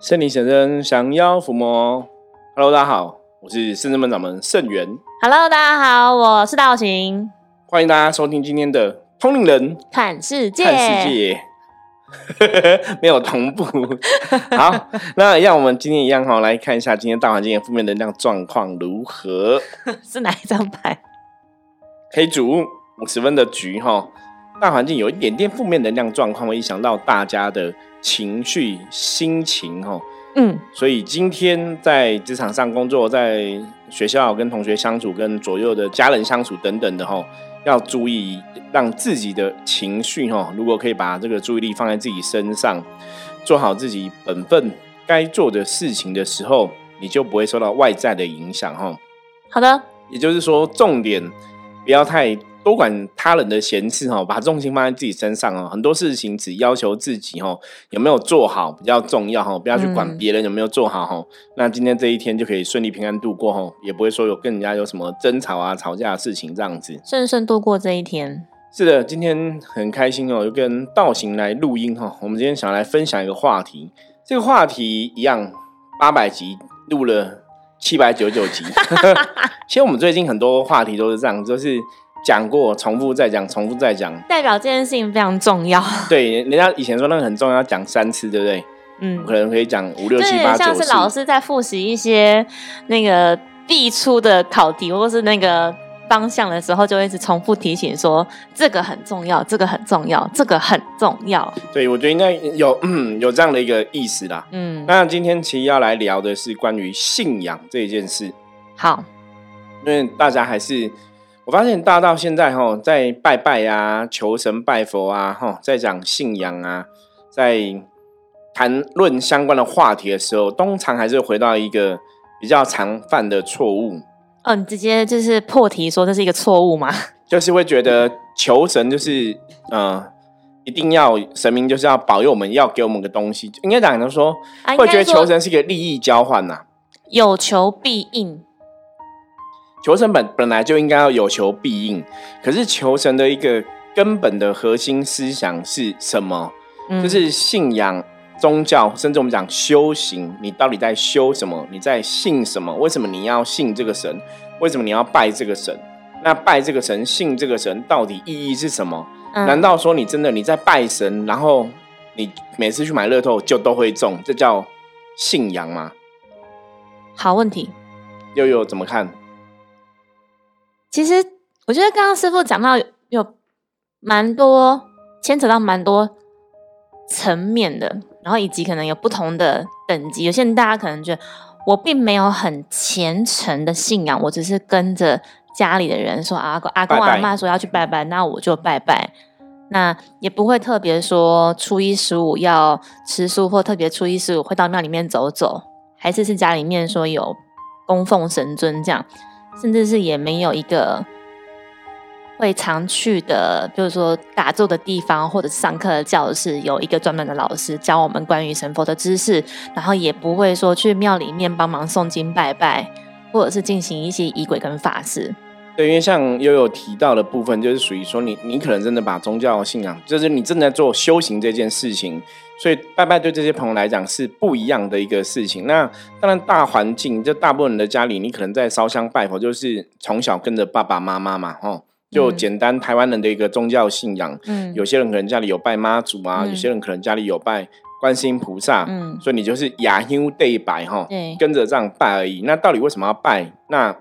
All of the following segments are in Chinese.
圣灵先生降妖伏魔，Hello，大家好，我是圣真门掌门圣元。Hello，大家好，我是道行，欢迎大家收听今天的通灵人看世界，看世界，没有同步。好，那让我们今天一样哈，来看一下今天大环境的负面能量状况如何。是哪一张牌？黑主五十分的局哈，大环境有一点点负面能量状况，会影响到大家的情绪、心情哈。嗯，所以今天在职场上工作，在学校跟同学相处，跟左右的家人相处等等的哈，要注意让自己的情绪哈，如果可以把这个注意力放在自己身上，做好自己本分该做的事情的时候，你就不会受到外在的影响哈。好的，也就是说，重点不要太多管他人的闲事哈，把重心放在自己身上哦。很多事情只要求自己哈有没有做好比较重要哈，不要去管嗯别人有没有做好哈。那今天这一天就可以顺利平安度过哈，也不会说有跟人家有什么争吵啊、吵架的事情这样子。顺顺度过这一天。是的，今天很开心哦，又跟道行来录音哈。我们今天想来分享一个话题，这个话题一样八百集录了七百九十九集。其实我们最近很多话题都是这样，就是讲过，重复再讲，重复再讲。代表这件事情非常重要。对，人家以前说那个很重要，讲三次，对不对？嗯，可能可以讲五六七八九像是老师在复习一些那个必出的考题，或是那个方向的时候，就会一直重复提醒说这个很重要，这个很重要，这个很重要。对，我觉得应该有嗯有这样的一个意思啦。嗯，那今天其实要来聊的是关于信仰这一件事。好，因为大家还是，我发现大家到现在哈，在拜拜啊、求神拜佛啊，哈，在讲信仰啊，在谈论相关的话题的时候，通常还是回到一个比较常犯的错误，哦，你直接就是破题说这是一个错误吗？就是会觉得求神就是呃，一定要神明就是要保佑我们，要给我们个东西，应该讲的说，会觉得求神是一个利益交换呐、有求必应。求神本本来就应该要有求必应，可是求神的一个根本的核心思想是什么？嗯就是信仰、宗教，甚至我们讲修行，你到底在修什么？你在信什么？为什么你要信这个神？为什么你要拜这个神？那拜这个神、信这个神，到底意义是什么？嗯难道说你真的你在拜神，然后你每次去买乐透就都会中，这叫信仰吗？好问题？悠悠怎么看？其实我觉得刚刚师傅讲到有有蛮多牵扯到蛮多层面的，然后以及可能有不同的等级。有些人大家可能觉得我并没有很虔诚的信仰，我只是跟着家里的人说啊，阿公拜拜阿妈说要去拜拜，那我就拜拜。那也不会特别说初一十五要吃素，或特别初一十五会到庙里面走走，还是是家里面说有供奉神尊这样。甚至是也没有一个会常去的，比如说打坐的地方，或者是上课的教室，有一个专门的老师教我们关于神佛的知识，然后也不会说去庙里面帮忙诵经拜拜，或者是进行一些仪轨跟法事。对，因为像悠悠提到的部分，就是属于说你你可能真的把宗教信仰，就是你正在做修行这件事情，所以拜拜对这些朋友来讲是不一样的一个事情。那当然大环境，就大部分人的家里，你可能在烧香拜佛，就是从小跟着爸爸妈妈嘛，吼，就嗯简单台湾人的一个宗教信仰。嗯，有些人可能家里有拜妈祖啊，嗯有些人可能家里有拜观世音菩萨，嗯所以你就是雅香对拜哈，跟着这样拜而已。那到底为什么要拜？那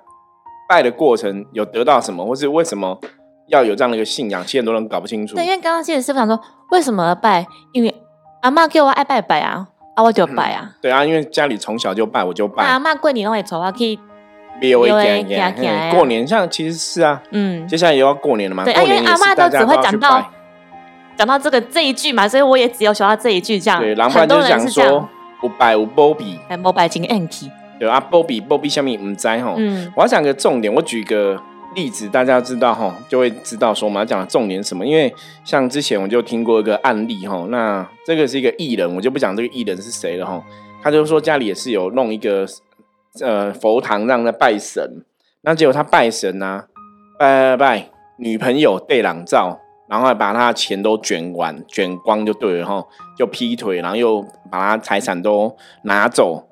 拜的过程有得到什么，或是为什么要有这样的一个信仰？其实很多人搞不清楚对，。因为刚刚其实师傅想说，为什么要拜？因为阿妈叫我爱拜拜啊，啊我就拜啊。对啊，因为家里从小就拜，我就拜阿拜。妈过年拢会带我去，别有一有点的行行的啊过年像其实是啊，嗯，接下来也要过年了嘛。对，啊因为过年阿妈都只会讲到拜。讲到这个这一句嘛，所以我也只有学到这一句这样。对，然后就是讲说人是这样，有拜有波比，哎，摩拜金 anki，对啊，波比波比下面唔知吼。嗯我要讲个重点，我举个例子，大家知道哈，就会知道说我们要讲的重点什么。因为像之前我就听过一个案例哈，那这个是一个艺人，我就不讲这个艺人是谁了哈。他就说家里也是有弄一个呃佛堂让他拜神，那结果他拜神啊，拜拜拜，女朋友对朗照然后把他的钱都卷完、卷光就对了哈，就劈腿，然后又把他财产都拿走，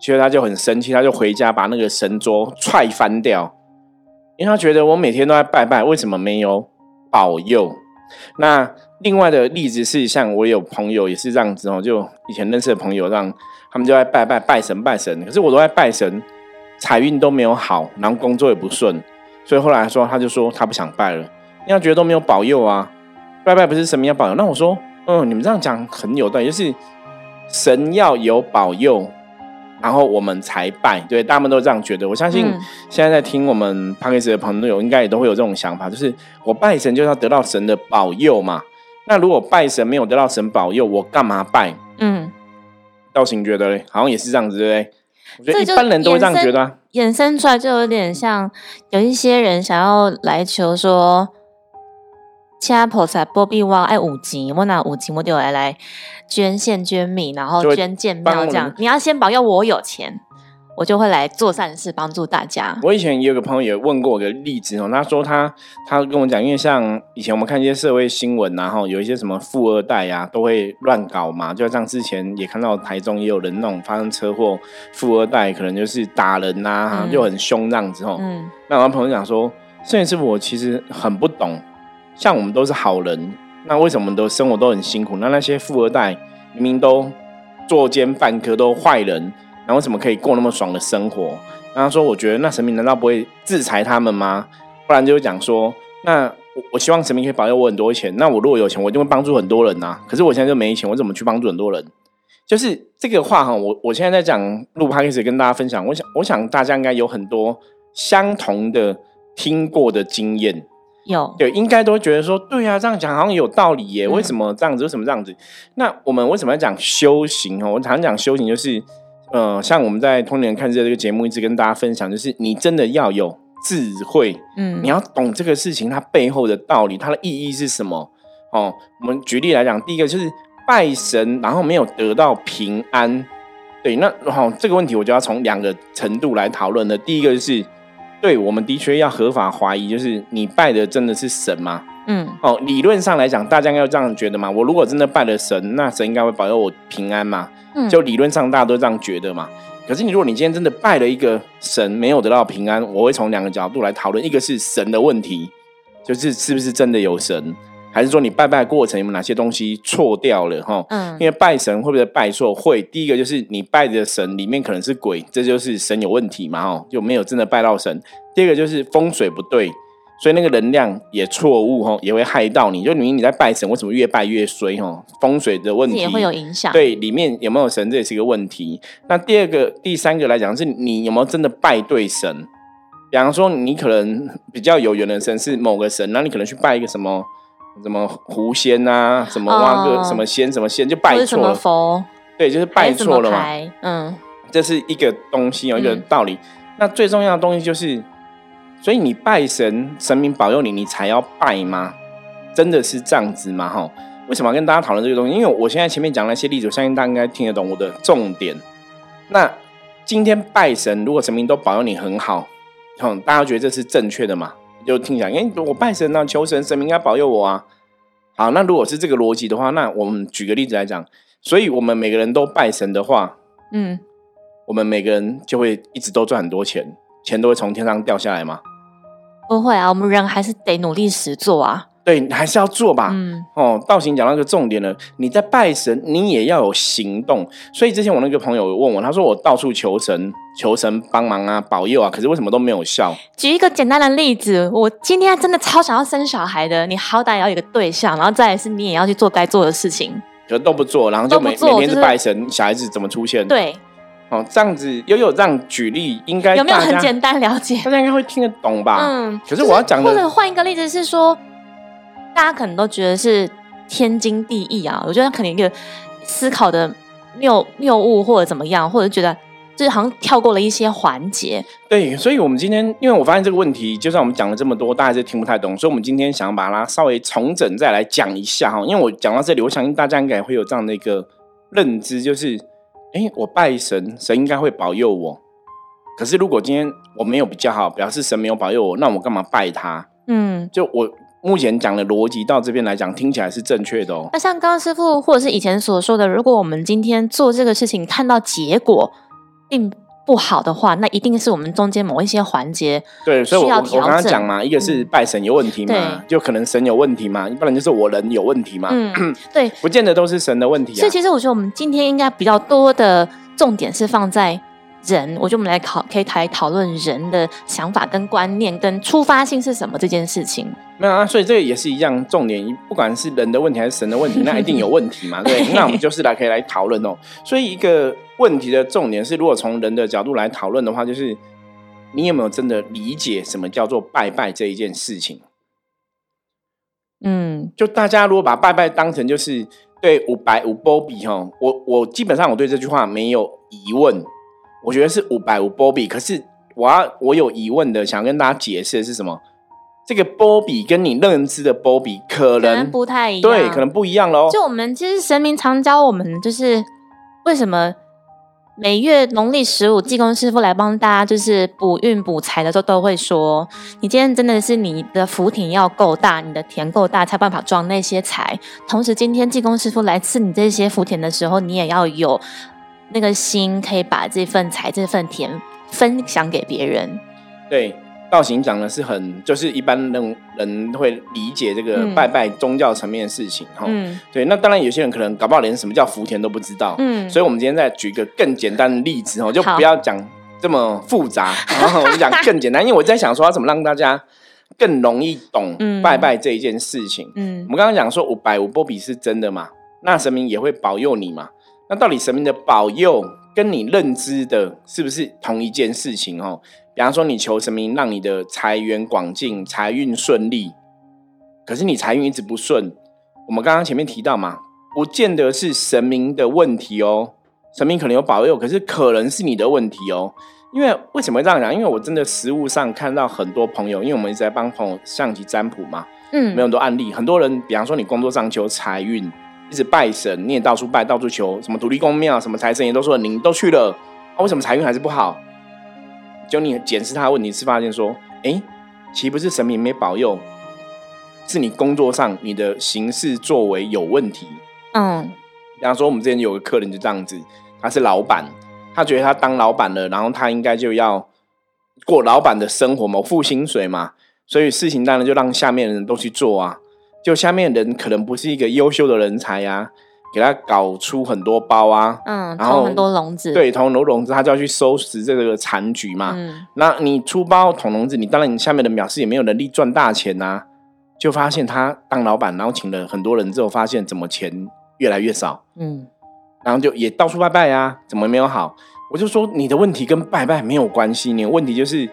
所以他就很生气，他就回家把那个神桌踹翻掉，因为他觉得我每天都在拜拜，为什么没有保佑？那另外的例子是，像我有朋友也是这样子哦，就以前认识的朋友，让他们就在拜拜拜神拜神，可是我都在拜神，财运都没有好，然后工作也不顺，所以后来说他就说他不想拜了。因为觉得都没有保佑啊，拜拜不是神明要保佑，那我说，嗯，你们这样讲很有道理，就是神要有保佑，然后我们才拜，对，大家们都这样觉得。我相信现在在听我们 p a 斯 k 的朋友，应该也都会有这种想法，就是我拜神就是要得到神的保佑嘛。那如果拜神没有得到神保佑，我干嘛拜？嗯，道行觉得好像也是这样子，对不对？我觉得一般人都会这样觉得，衍生出来就有点像有一些人想要来求说。请菩萨保庇我，爱五级，我拿五级，我就来来捐献捐米，然后捐建庙这样。你要先保佑我有钱，我就会来做善事，帮助大家。我以前也有个朋友也问过我个例子哦，他说他他跟我讲，因为像以前我们看一些社会新闻，然后有一些什么富二代啊，都会乱搞嘛。就像之前也看到台中也有人那种发生车祸，富二代可能就是打人呐，就很凶这样子哦。嗯，那我朋友讲说，摄影师傅我其实很不懂。像我们都是好人，那为什么都生活都很辛苦？那那些富二代明明都作奸犯科，都坏人，那为什么可以过那么爽的生活？然后说，我觉得那神明难道不会制裁他们吗？不然就讲说，那我希望神明可以保佑我很多钱。那我如果有钱，我就会帮助很多人呐。可是我现在就没钱，我怎么去帮助很多人？就是这个话哈，我我现在在讲录 p 开始跟大家分享。我想，我想大家应该有很多相同的听过的经验。有对，应该都会觉得说，对啊，这样讲好像有道理耶。为什么这样子？为什么这样子？那我们为什么要讲修行哦？我常讲修行就是，呃，像我们在《通年看这这个节目一直跟大家分享，就是你真的要有智慧，嗯，你要懂这个事情它背后的道理，它的意义是什么？哦，我们举例来讲，第一个就是拜神，然后没有得到平安，对，那好，这个问题我就要从两个程度来讨论的。第一个就是。对，我们的确要合法怀疑，就是你拜的真的是神吗？嗯，哦，理论上来讲，大家应该这样觉得嘛。我如果真的拜了神，那神应该会保佑我平安嘛？嗯，就理论上大家都这样觉得嘛。可是你如果你今天真的拜了一个神，没有得到平安，我会从两个角度来讨论，一个是神的问题，就是是不是真的有神。还是说你拜拜过程有哪些东西错掉了哈？嗯，因为拜神会不会拜错？会。第一个就是你拜的神里面可能是鬼，这就是神有问题嘛？哈，就没有真的拜到神。第二个就是风水不对，所以那个能量也错误哈，也会害到你。就明明你在拜神，为什么越拜越衰？哈，风水的问题也会有影响。对，里面有没有神，这也是一个问题。那第二个、第三个来讲，是你有没有真的拜对神？比方说，你可能比较有缘的神是某个神，那你可能去拜一个什么？什么狐仙啊，什么挖个什么仙，什么仙就拜错了。佛对，就是拜错了嘛。嗯，这是一个东西有一个道理。那最重要的东西就是，所以你拜神，神明保佑你，你才要拜吗？真的是这样子吗？哈，为什么要跟大家讨论这个东西？因为我现在前面讲那些例子，我相信大家应该听得懂我的重点。那今天拜神，如果神明都保佑你很好，哼，大家觉得这是正确的吗？就听起来，哎，我拜神啊，求神，神明应该保佑我啊。好，那如果是这个逻辑的话，那我们举个例子来讲，所以我们每个人都拜神的话，嗯，我们每个人就会一直都赚很多钱，钱都会从天上掉下来吗？不会啊，我们人还是得努力实做啊。对，还是要做吧。嗯，哦，道行讲到一个重点了，你在拜神，你也要有行动。所以之前我那个朋友问我，他说我到处求神，求神帮忙啊，保佑啊，可是为什么都没有效？举一个简单的例子，我今天真的超想要生小孩的，你好歹要有个对象，然后再来是你也要去做该做的事情，可都不做，然后就每每天是拜神，小孩子怎么出现？对，哦，这样子悠悠这样举例，应该有没有很简单了解？大家应该会听得懂吧？嗯，可是我要讲的，或者换一个例子是说。大家可能都觉得是天经地义啊，我觉得可能一个思考的谬谬误或者怎么样，或者觉得就是好像跳过了一些环节。对，所以我们今天，因为我发现这个问题，就算我们讲了这么多，大家是听不太懂，所以我们今天想把它稍微重整再来讲一下哈。因为我讲到这里，我相信大家应该会有这样的一个认知，就是，哎，我拜神，神应该会保佑我。可是如果今天我没有比较好，表示神没有保佑我，那我干嘛拜他？嗯，就我。目前讲的逻辑到这边来讲，听起来是正确的哦。那像刚刚师傅或者是以前所说的，如果我们今天做这个事情看到结果并不好的话，那一定是我们中间某一些环节对，所以我我刚刚讲嘛，一个是拜神有问题嘛，对就可能神有问题嘛，不然就是我人有问题嘛，嗯，对。不见得都是神的问题啊。所以其实我觉得我们今天应该比较多的重点是放在人，我觉得我们来考可以来讨论人的想法跟观念跟出发性是什么这件事情。没有啊，所以这个也是一样重点，不管是人的问题还是神的问题，那一定有问题嘛，对？那我们就是来可以来讨论哦。所以一个问题的重点是，如果从人的角度来讨论的话，就是你有没有真的理解什么叫做拜拜这一件事情？嗯就大家如果把拜拜当成就是对五百五波比哈，我我基本上我对这句话没有疑问，我觉得是五百五波比。可是我要我有疑问的，想跟大家解释的是什么？这个波比跟你认知的波比可能不太一样，对，可能不一样喽。就我们其实神明常教我们，就是为什么每月农历十五，济公师傅来帮大家就是补运补财的时候，都会说，你今天真的是你的福田要够大，你的田够大，才有办法装那些财。同时，今天济公师傅来赐你这些福田的时候，你也要有那个心，可以把这份财、这份田分享给别人。对，道行讲的是很，就是一般人人会理解这个嗯拜拜宗教层面的事情哈。嗯对，那当然有些人可能搞不好连什么叫福田都不知道。嗯，所以，我们今天再举一个更简单的例子哦，就不要讲这么复杂，然后我们讲更简单，因为我在想说，要怎么让大家更容易懂嗯拜拜这一件事情。嗯我们刚刚讲说五百五波比是真的嘛？那神明也会保佑你嘛？那到底神明的保佑跟你认知的是不是同一件事情哦？比方说，你求神明让你的财源广进、财运顺利，可是你财运一直不顺，我们刚刚前面提到嘛，不见得是神明的问题哦，神明可能有保佑，可是可能是你的问题哦。因为为什么会这样讲？因为我真的实物上看到很多朋友，因为我们一直在帮朋友象棋占卜嘛，嗯没有很多案例，很多人，比方说你工作上求财运，一直拜神，你也到处拜，到处求，什么土地公庙、什么财神爷都说你都去了，啊，为什么财运还是不好？就你检视他的问题是发现说，哎，其实不是神明没保佑，是你工作上你的行事作为有问题。嗯比方说，我们之前有个客人就这样子，他是老板，他觉得他当老板了，然后他应该就要过老板的生活嘛，付薪水嘛，所以事情当然就让下面的人都去做啊。就下面的人可能不是一个优秀的人才呀、给他搞出很多包啊，嗯，然后捅很多笼子，，对，捅很多笼子，他就要去收拾这个残局嘛。嗯那你出包捅笼子，你当然你下面的表示也没有能力赚大钱呐、就发现他当老板，然后请了很多人之后，发现怎么钱越来越少。嗯然后就也到处拜拜啊、怎么没有好？我就说你的问题跟拜拜没有关系，你的问题就是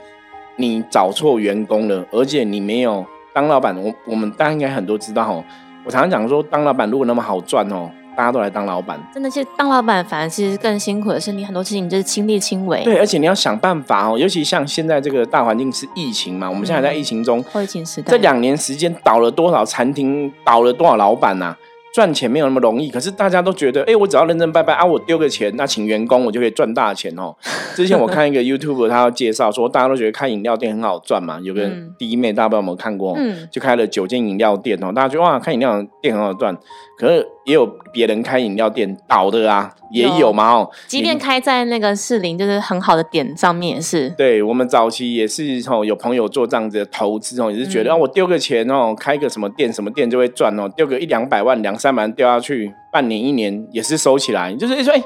你找错员工了，而且你没有当老板。我我们大家应该很多知道哦，我常常讲说，当老板如果那么好赚哦，大家都来当老板。真的是当老板，反而其实更辛苦的是，你很多事情就是亲力亲为。对，而且你要想办法哦，尤其像现在这个大环境是疫情嘛，我们现在在疫情中，后疫情时代，这两年时间倒了多少餐厅，倒了多少老板呐、啊赚钱没有那么容易，可是大家都觉得，哎、我只要认真拜拜啊，我丢个钱，那请员工我就可以赚大钱哦。之前我看一个 YouTube，他要介绍说，大家都觉得开饮料店很好赚嘛，有个嗯弟妹，大家不知道有没有看过？嗯就开了九间饮料店哦，大家觉得哇，开饮料店很好赚，可是也有别人开饮料店倒的啊，也有有嘛哦。即便开在那个士林，就是很好的点上面也是。对我们早期也是哦，有朋友做这样子的投资哦，也是觉得、嗯啊，我丢个钱哦，开个什么店什么店就会赚哦，丢个一两百万、两三百万丢下去，半年一年也是收起来，就是说，哎、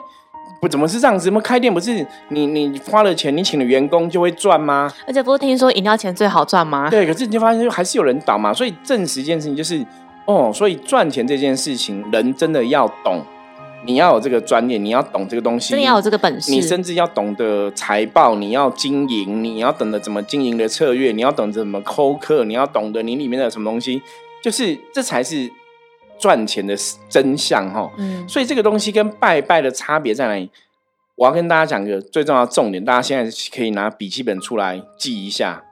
不怎么是这样子？我们开店不是你你花了钱，你请了员工就会赚吗？而且不是听说饮料钱最好赚吗？对，可是你就发现还是有人倒嘛，所以证实一件事情就是，哦，所以赚钱这件事情，人真的要懂，你要有这个专业，你要懂这个东西，真的要有这个本事。你甚至要懂得财报，你要经营，你要懂得怎么经营的策略，你要懂得怎么抠客，你要懂得你里面的什么东西，就是这才是赚钱的真相哈。嗯所以这个东西跟拜拜的差别在哪里？我要跟大家讲个最重要的重点，大家现在可以拿笔记本出来记一下。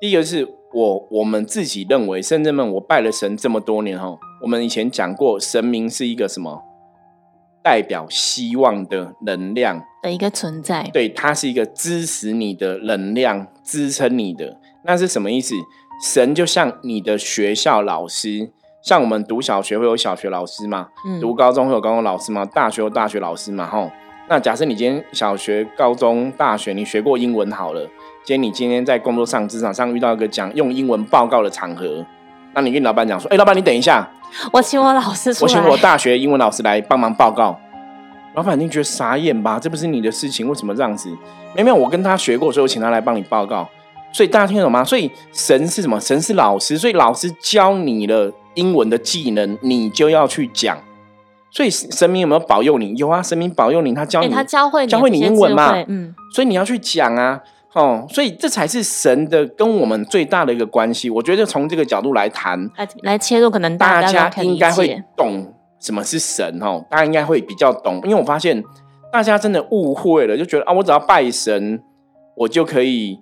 第一个是我我们自己认为，甚至们我拜了神这么多年哈，我们以前讲过，神明是一个什么？代表希望的能量，的一个存在。对，它是一个支持你的能量，支撑你的。那是什么意思？神就像你的学校老师，像我们读小学会有小学老师嘛，嗯读高中会有高中老师嘛，大学有大学老师嘛，吼。那假设你今天小学、高中、大学你学过英文好了，今天你今天在工作上、职场上遇到一个讲用英文报告的场合，那你跟老板讲说：“哎、老板，你等一下，我请我老师出来，我请我大学英文老师来帮忙报告。”老板一定觉得傻眼吧？这不是你的事情，为什么这样子？没有没有，我跟他学过，所以我请他来帮你报告。所以大家听得懂吗？所以神是什么？神是老师，所以老师教你了英文的技能，你就要去讲。所以神明有没有保佑你？有啊，神明保佑你，他教哎，你，他教会教会你英文嘛嗯，所以你要去讲啊，哦，所以这才是神的跟我们最大的一个关系。我觉得从这个角度来谈，来来切入，可能大家应该会懂什么是神哦，大家应该会比较懂，因为我发现大家真的误会了，就觉得啊，我只要拜神，我就可以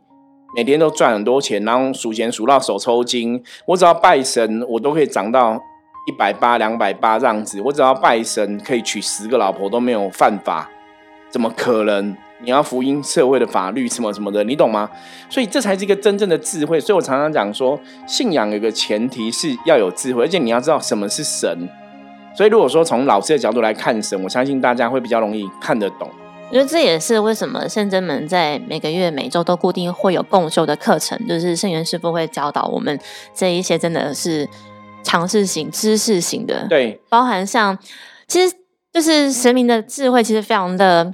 每天都赚很多钱，然后数钱数到手抽筋。我只要拜神，我都可以涨到一百八、两百八这样子。我只要拜神，可以娶十个老婆都没有犯法，怎么可能？你要福音社会的法律什么什么的，你懂吗？所以这才是一个真正的智慧。所以我常常讲说，信仰有个前提是要有智慧，而且你要知道什么是神。所以如果说从老师的角度来看神，我相信大家会比较容易看得懂。我觉得这也是为什么圣真门在每个月、每周都固定会有共修的课程，就是圣元师傅会教导我们这一些真的是尝试型、知识型的，对，包含像其实就是神明的智慧，其实非常的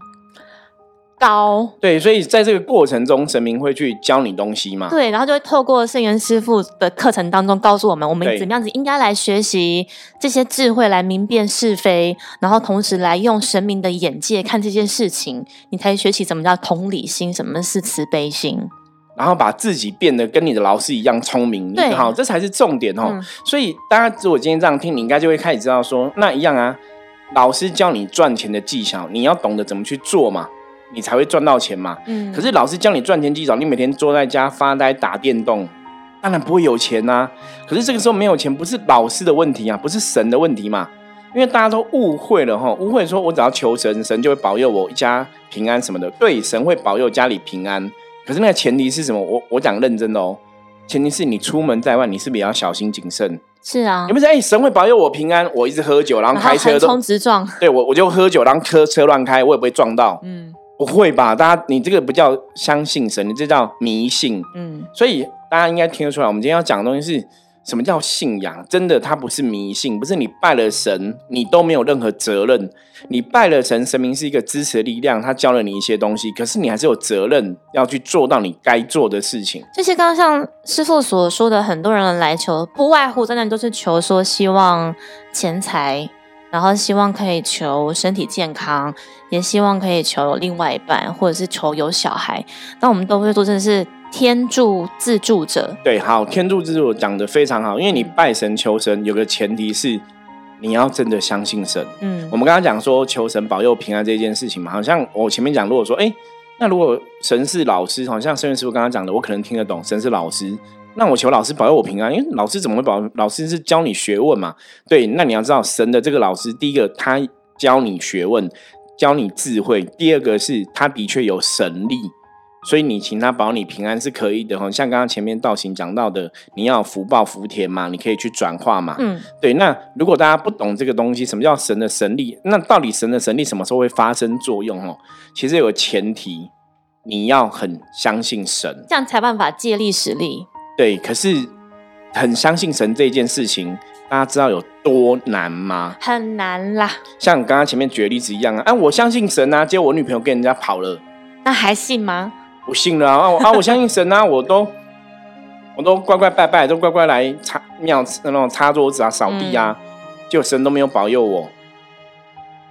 高。对，所以在这个过程中，神明会去教你东西嘛？对，然后就会透过圣元师傅的课程当中告诉我们，我们怎么样子应该来学习这些智慧，来明辨是非，然后同时来用神明的眼界看这些事情，你才学习什么叫同理心，什么是慈悲心。然后把自己变得跟你的老师一样聪明，对好，这才是重点哦。嗯所以大家如果今天这样听，你应该就会开始知道说，那一样啊，老师教你赚钱的技巧，你要懂得怎么去做嘛，你才会赚到钱嘛。嗯，可是老师教你赚钱技巧，你每天坐在家发呆打电动，当然不会有钱呐、可是这个时候没有钱，不是老师的问题啊，不是神的问题嘛。因为大家都误会了哈，误会说我只要求神，神就会保佑我一家平安什么的。对，神会保佑家里平安，可是那个前提是什么？我我讲认真的哦，前提是你出门在外，你是不是也要小心谨慎？是啊有，没有说哎、神会保佑我平安？我一直喝酒，然后开车都直撞，对我我就喝酒，然后车车乱开，我也不会撞到。嗯不会吧？大家，你这个不叫相信神，你这叫迷信。嗯，所以大家应该听得出来，我们今天要讲的东西是什么叫信仰？真的，它不是迷信，不是你拜了神，你都没有任何责任。你拜了神，神明是一个支持的力量，他教了你一些东西，可是你还是有责任要去做到你该做的事情。这些刚刚像师傅所说的，很多人来求，不外乎真的都是求说希望钱财，然后希望可以求身体健康，也希望可以求另外一半，或者是求有小孩。那我们都会做，真的是天助自助者。对，好，天助自助讲的非常好，因为你拜神求神有个前提是你要真的相信神。嗯我们刚刚讲说求神保佑平安这件事情嘛，好像我前面讲，如果说，哎、那如果神是老师，好像圣元师傅刚刚讲的，我可能听得懂，神是老师，那我求老师保佑我平安，因为老师怎么会保？老师是教你学问嘛，对，那你要知道神的这个老师，第一个他教你学问，教你智慧，第二个是他的确有神力。所以你请他保你平安是可以的哈，像刚刚前面道行讲到的，你要福报福田嘛，你可以去转化嘛，嗯，对，那如果大家不懂这个东西，什么叫神的神力？那到底神的神力什么时候会发生作用？哦，其实有个前提，你要很相信神。这样才办法借力使力。对，可是很相信神这件事情，大家知道有多难吗？很难啦，像刚刚前面举的例子一样啊，啊，我相信神啊，结果我女朋友跟人家跑了，那还信吗？不信了啊，啊我相信神啊，我都我都乖乖拜拜，都乖乖来擦庙那种擦桌子啊、扫地啊，结果神都没有保佑我，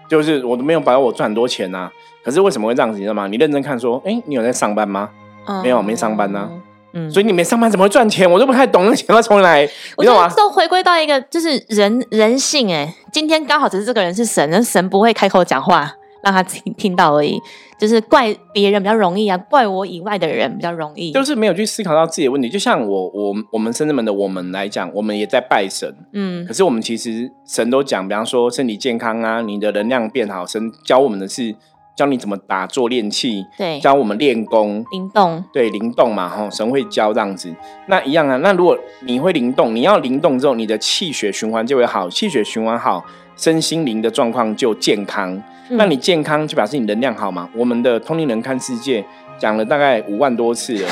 就是我都没有保佑我赚很多钱呐、可是为什么会这样子？你知道吗？你认真看说，哎、你有在上班吗？嗯没有没上班呢嗯，所以你们上班怎么会赚钱？我都不太懂那钱要从哪来，我觉你知道吗？得都回归到一个就是人人性哎，今天刚好只是这个人是神，那神不会开口讲话让他听听到而已，就是怪别人比较容易啊，怪我以外的人比较容易。就是没有去思考到自己的问题。就像我我我们深圳门的我们来讲，我们也在拜神，嗯可是我们其实神都讲，比方说身体健康啊，你的能量变好，神教我们的是教你怎么打坐练气，对，教我们练功，灵动，对，灵动嘛，哈，神会教这样子。那一样啊，那如果你会灵动，你要灵动之后，你的气血循环就会好，气血循环好，身心灵的状况就健康。那你健康就表示你能量好嘛？我们的通灵人看世界讲了大概五万多次了，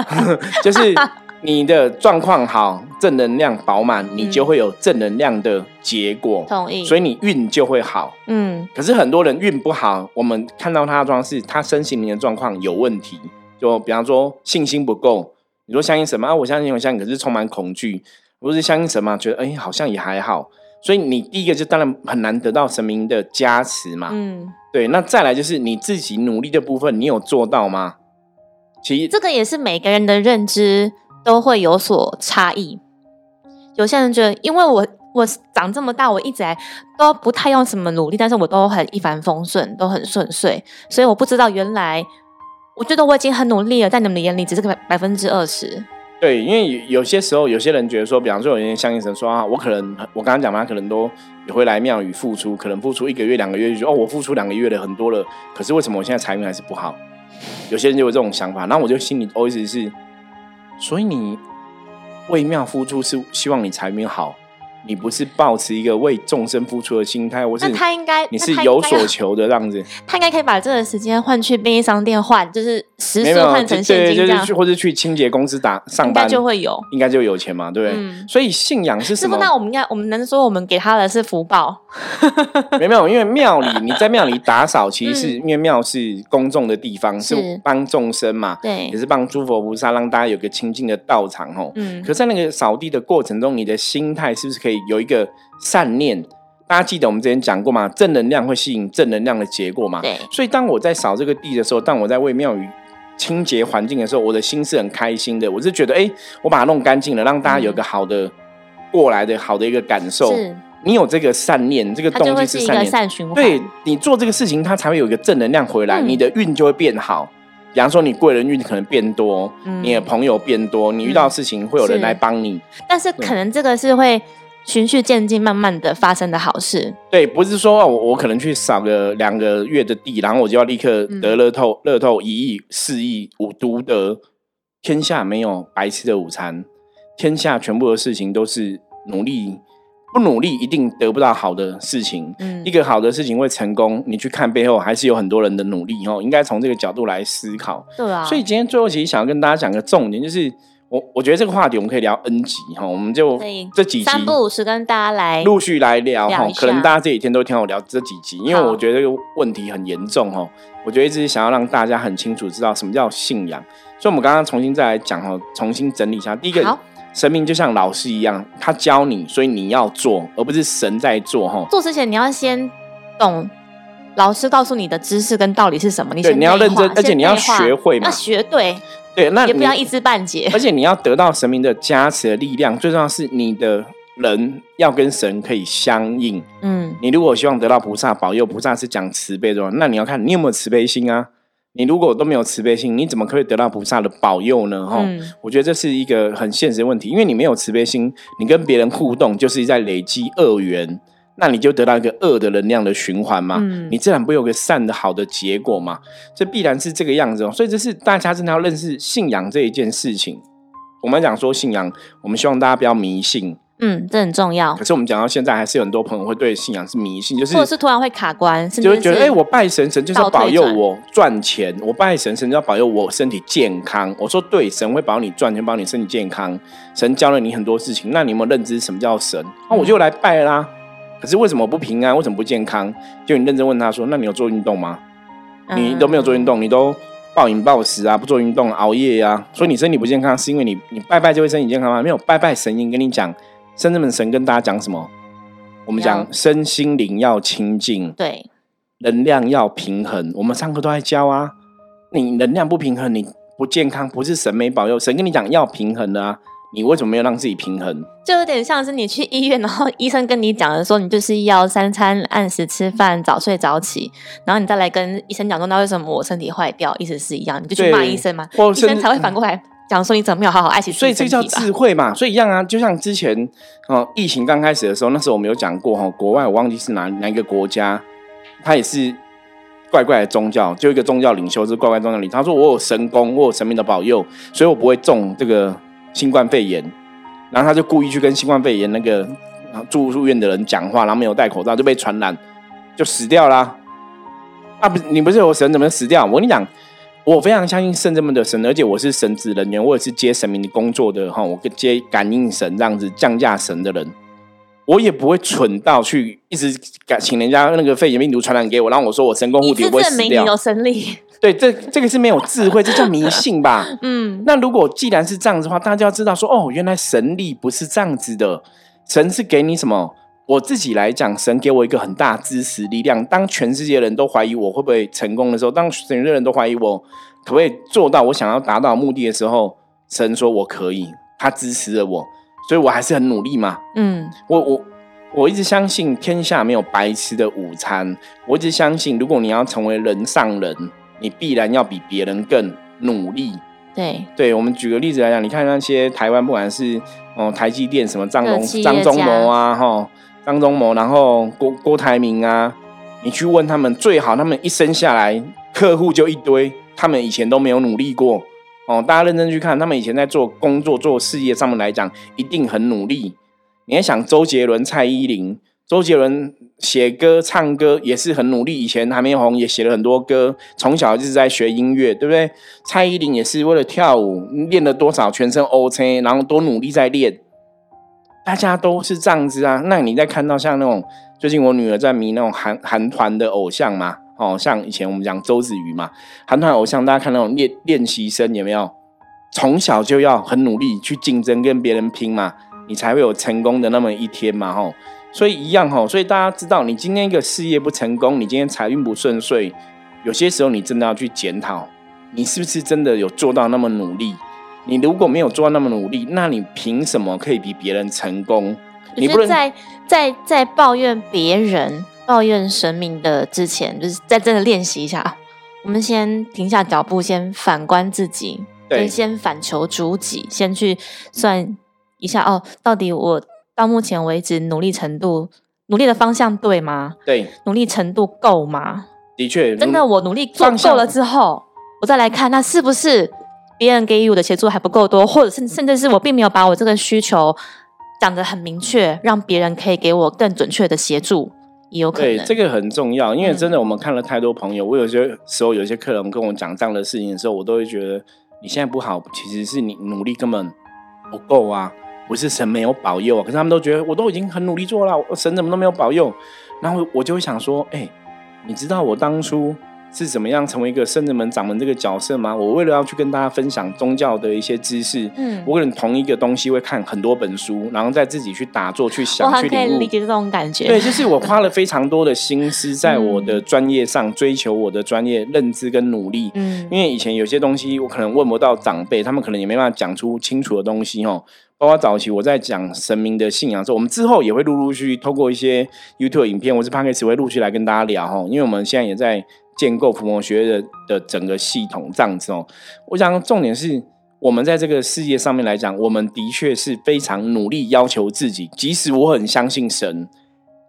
就是你的状况好，正能量饱满，你就会有正能量的结果。同意。所以你运就会好。嗯。可是很多人运不好，我们看到他的状况是他身心灵的状况有问题。就比方说信心不够，你说相信什么啊？我相信我相信，可是充满恐惧。不是相信什么，觉得哎好像也还好。所以你第一个就当然很难得到神明的加持嘛，嗯，对。那再来就是你自己努力的部分，你有做到吗？其实这个也是每个人的认知都会有所差异。有些人觉得，因为我我长这么大，我一直来都不太用什么努力，但是我都很一帆风顺，都很顺遂，所以我不知道原来，我觉得我已经很努力了，在你们的眼里只是个百分之二十。对，因为有些时候，有些人觉得说，比方说，有些人相信神说啊，我可能，我刚刚讲嘛，可能都也会来庙宇付出，可能付出一个月、两个月，就哦，我付出两个月的很多了，可是为什么我现在财运还是不好？有些人就有这种想法，那我就心里 always 是，所以你为庙付出是希望你财运好。你不是抱持一个为众生付出的心态，我是他应该你是有所求的这样子，他应该可以把这个时间换去便利商店换，就是实时换成现金这样，或者去清洁公司打上班，应该就会有，应该就有钱嘛，对不对？所以信仰是什么？那我们应该我们能说我们给他的是福报？没有，因为庙里 你在庙里打扫，其实是因为庙是公众的地方，是帮众生嘛，对，也是帮诸佛菩萨让大家有个清净的道场哦。嗯，可在那个扫地的过程中，你的心态是不是可以？有一个善念，大家记得我们之前讲过吗？正能量会吸引正能量的结果嘛？对。所以当我在扫这个地的时候，当我在为庙宇清洁环境的时候，我的心是很开心的。我是觉得，哎，我把它弄干净了，让大家有个好的过来的好的一个感受。你有这个善念，这个动机是善念，善循环。对你做这个事情，它才会有一个正能量回来，你的运就会变好。比方说，你贵人运可能变多，你的朋友变多，你遇到事情会有人来帮你。但是可能这个是会。循序渐进，慢慢的发生的好事。对，不是说我我可能去扫个两个月的地，然后我就要立刻得乐透，乐透一亿、四亿，五独得。天下没有白吃的午餐，天下全部的事情都是努力，不努力一定得不到好的事情。嗯，一个好的事情会成功，你去看背后还是有很多人的努力哦。应该从这个角度来思考。对啊。所以今天最后其实想要跟大家讲个重点，就是。我我觉得这个话题我们可以聊 N 集哈，我们就这几集三不五十跟大家来陆续来聊哈，可能大家这几天都听我聊这几集，因为我觉得这个问题很严重哈，我觉得一直想要让大家很清楚知道什么叫信仰，所以我们刚刚重新再来讲哈，重新整理一下。第一个，神明就像老师一样，他教你，所以你要做，而不是神在做哈。做之前你要先懂老师告诉你的知识跟道理是什么，你对你要认真，而且你要学会，要学对。对，那也不要一知半解，而且你要得到神明的加持的力量，最重要是你的人要跟神可以相应。嗯，你如果希望得到菩萨保佑，菩萨是讲慈悲的，那你要看你有没有慈悲心啊？你如果都没有慈悲心，你怎么可以得到菩萨的保佑呢？哈，我觉得这是一个很现实的问题，因为你没有慈悲心，你跟别人互动就是在累积恶缘。那你就得到一个恶的能量的循环嘛，你自然不会有个善的好的结果嘛，这必然是这个样子哦。所以这是大家真的要认识信仰这一件事情。我们讲说信仰，我们希望大家不要迷信，嗯，这很重要。可是我们讲到现在，还是有很多朋友会对信仰是迷信，就是或者是突然会卡关，就会觉得哎，我拜神神就是要保佑我赚钱，我拜神神就要保佑我身体健康。我说对，神会保你赚钱，保你身体健康。神教了你很多事情，那你有没有认知什么叫神？那我就来拜啦。可是为什么不平安？为什么不健康？就你认真问他说：“那你有做运动吗？你都没有做运动，你都暴饮暴食啊，不做运动，熬夜啊，所以你身体不健康，是因为你你拜拜就会身体健康吗？没有，拜拜神灵跟你讲，深圳的神跟大家讲什么？我们讲身心灵要清净，对，能量要平衡。我们上课都在教啊，你能量不平衡，你不健康，不是神没保佑，神跟你讲要平衡的啊。”你为什么没有让自己平衡？就有点像是你去医院，然后医生跟你讲的说，你就是要三餐按时吃饭，早睡早起，然后你再来跟医生讲说，那为什么我身体坏掉？意思是一样，你就去骂医生嘛？医生才会反过来讲说，你怎么没有好好爱惜所以这叫智慧嘛？所以一样啊，就像之前哦，疫情刚开始的时候，那时候我们有讲过哈，国外我忘记是哪哪一个国家，他也是。怪怪的宗教，就一个宗教领袖是怪怪宗教领，他说我有神功，我有神明的保佑，所以我不会中这个新冠肺炎。然后他就故意去跟新冠肺炎那个住住院的人讲话，然后没有戴口罩就被传染，就死掉啦。啊不，你不是有神怎么死掉？我跟你讲，我非常相信圣这么的神，而且我是神职人员，我也是接神明的工作的哈，我接感应神这样子降价神的人。我也不会蠢到去一直敢请人家那个肺炎病毒传染给我，然后我说我神功护体不会死掉。有神力。对，这这个是没有智慧，这叫迷信吧？嗯。那如果既然是这样子的话，大家要知道说，哦，原来神力不是这样子的，神是给你什么？我自己来讲，神给我一个很大支持力量。当全世界人都怀疑我会不会成功的时候，当全世界人都怀疑我可不可以做到我想要达到目的的时候，神说我可以，他支持了我。所以我还是很努力嘛。嗯，我我我一直相信天下没有白吃的午餐。我一直相信，如果你要成为人上人，你必然要比别人更努力。对，对我们举个例子来讲，你看那些台湾，不管是哦台积电什么张忠张忠谋啊，哈张忠谋，然后郭郭台铭啊，你去问他们，最好他们一生下来客户就一堆，他们以前都没有努力过。哦，大家认真去看，他们以前在做工作、做事业上面来讲，一定很努力。你还想周杰伦、蔡依林？周杰伦写歌、唱歌也是很努力，以前还没红，也写了很多歌。从小就是在学音乐，对不对？蔡依林也是为了跳舞，练了多少全身 O C，然后多努力在练。大家都是这样子啊。那你在看到像那种最近我女儿在迷那种韩韩团的偶像吗？哦，像以前我们讲周子瑜嘛，韩团偶像，大家看那种练练习生有没有？从小就要很努力去竞争，跟别人拼嘛，你才会有成功的那么一天嘛，吼。所以一样吼，所以大家知道，你今天一个事业不成功，你今天财运不顺遂，有些时候你真的要去检讨，你是不是真的有做到那么努力？你如果没有做到那么努力，那你凭什么可以比别人成功？你不能在在在抱怨别人。抱怨神明的之前，就是在真的练习一下。我们先停下脚步，先反观自己，对，先反求诸己，先去算一下哦，到底我到目前为止努力程度、努力的方向对吗？对，努力程度够吗？的确，真的我努力做够了之后，我再来看，那是不是别人给予我的协助还不够多，或者甚甚至是我并没有把我这个需求讲得很明确，让别人可以给我更准确的协助。也有可能对，这个很重要，因为真的，我们看了太多朋友。我有些时候，有些客人跟我讲这样的事情的时候，我都会觉得你现在不好，其实是你努力根本不够啊，不是神没有保佑。可是他们都觉得我都已经很努力做了，神怎么都没有保佑？然后我就会想说，哎，你知道我当初。是怎么样成为一个圣人门掌门这个角色吗？我为了要去跟大家分享宗教的一些知识，嗯，我可能同一个东西会看很多本书，然后再自己去打坐、去想、去领悟。理解这种感觉。对，就是我花了非常多的心思在 我的专业上，追求我的专业认知跟努力。嗯，因为以前有些东西我可能问不到长辈，他们可能也没办法讲出清楚的东西哦。包括早期我在讲神明的信仰的时候，我们之后也会陆陆续续透过一些 YouTube 影片，或是 p o d c a 会陆续来跟大家聊哈。因为我们现在也在。建构伏魔学的的整个系统这样子哦，我想重点是我们在这个世界上面来讲，我们的确是非常努力要求自己。即使我很相信神，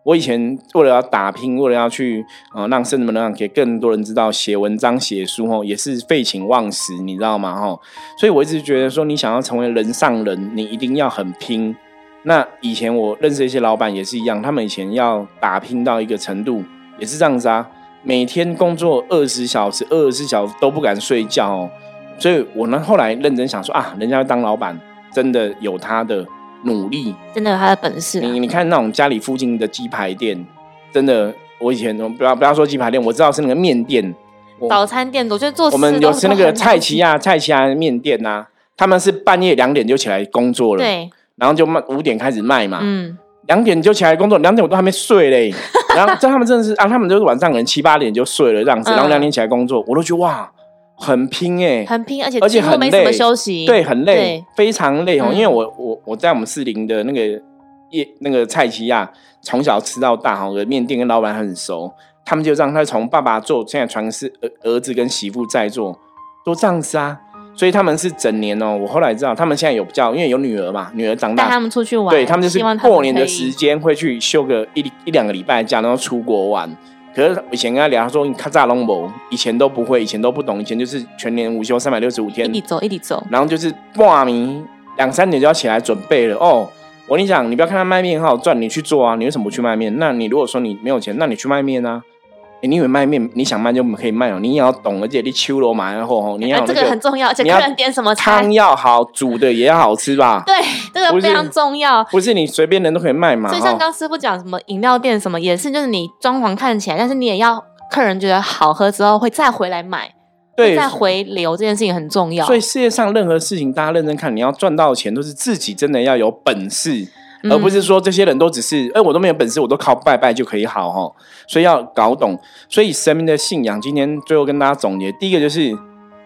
我以前为了要打拼，为了要去啊让圣人们让给更多人知道，写文章写书哦，也是废寝忘食，你知道吗？哈，所以我一直觉得说，你想要成为人上人，你一定要很拼。那以前我认识一些老板也是一样，他们以前要打拼到一个程度，也是这样子啊。每天工作二十小时，二十四小时都不敢睡觉，哦。所以我呢后来认真想说啊，人家当老板真的有他的努力，真的有他的本事。你你看那种家里附近的鸡排店，真的，我以前不要不要说鸡排店，我知道是那个面店、早餐店，我觉得做我们有吃那个蔡奇亚蔡奇亚面店呐，他们是半夜两点就起来工作了，对，然后就卖五点开始卖嘛，嗯。两点就起来工作，两点我都还没睡嘞。然后在他们真的是啊，他们就是晚上可能七八点就睡了这样子，然后两点起来工作，我都觉得哇，很拼哎，很拼，而且而且很累，休息对，很累，非常累哦。因为我我我在我们四零的那个夜那个菜奇亚从小吃到大哈，面店跟老板很熟，他们就让他从爸爸做，现在传是儿儿子跟媳妇在做，都这样子啊。所以他们是整年哦，我后来知道他们现在有叫，因为有女儿嘛，女儿长大带他们出去玩，对他们就是过年的时间会去休个一一两个礼拜假，然后出国玩。可是以前跟他聊，他说你卡扎龙博，以前都不会，以前都不懂，以前就是全年无休三百六十五天，一直走，一直走，然后就是挂名两三点就要起来准备了哦。我跟你讲，你不要看他卖面很好赚，你去做啊！你为什么不去卖面？那你如果说你没有钱，那你去卖面啊！你以为卖面你想卖就可以卖哦？你也要懂，而且你秋罗马然后哦，你要这个很重要，而且客人点什么汤要好，煮的也要好吃吧？对，这个非常重要。不是你随便人都可以卖嘛？所以像刚师傅讲什么饮料店什么也是，就是你装潢看起来，但是你也要客人觉得好喝之后会再回来买。对，再回流这件事情很重要。所以世界上任何事情，大家认真看，你要赚到钱，都是自己真的要有本事，而不是说这些人都只是，哎，我都没有本事，我都靠拜拜就可以好哈。所以要搞懂，所以神明的信仰，今天最后跟大家总结，第一个就是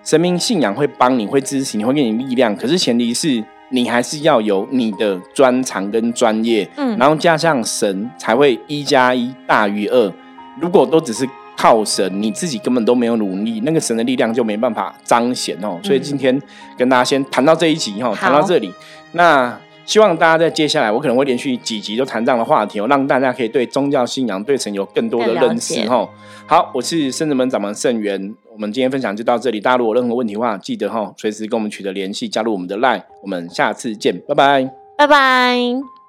神明信仰会帮你，会支持你，会给你力量，可是前提是你还是要有你的专长跟专业，嗯，然后加上神才会一加一大于二。如果都只是靠神，你自己根本都没有努力，那个神的力量就没办法彰显哦。所以今天跟大家先谈到这一集哈，谈到这里。那希望大家在接下来，我可能会连续几集都谈这样的话题哦，让大家可以对宗教信仰、对神有更多的认识哈。好，我是圣子门掌门圣元，我们今天分享就到这里。大家如果有任何问题的话，记得哈随时跟我们取得联系，加入我们的 LINE。我们下次见，拜拜，拜拜。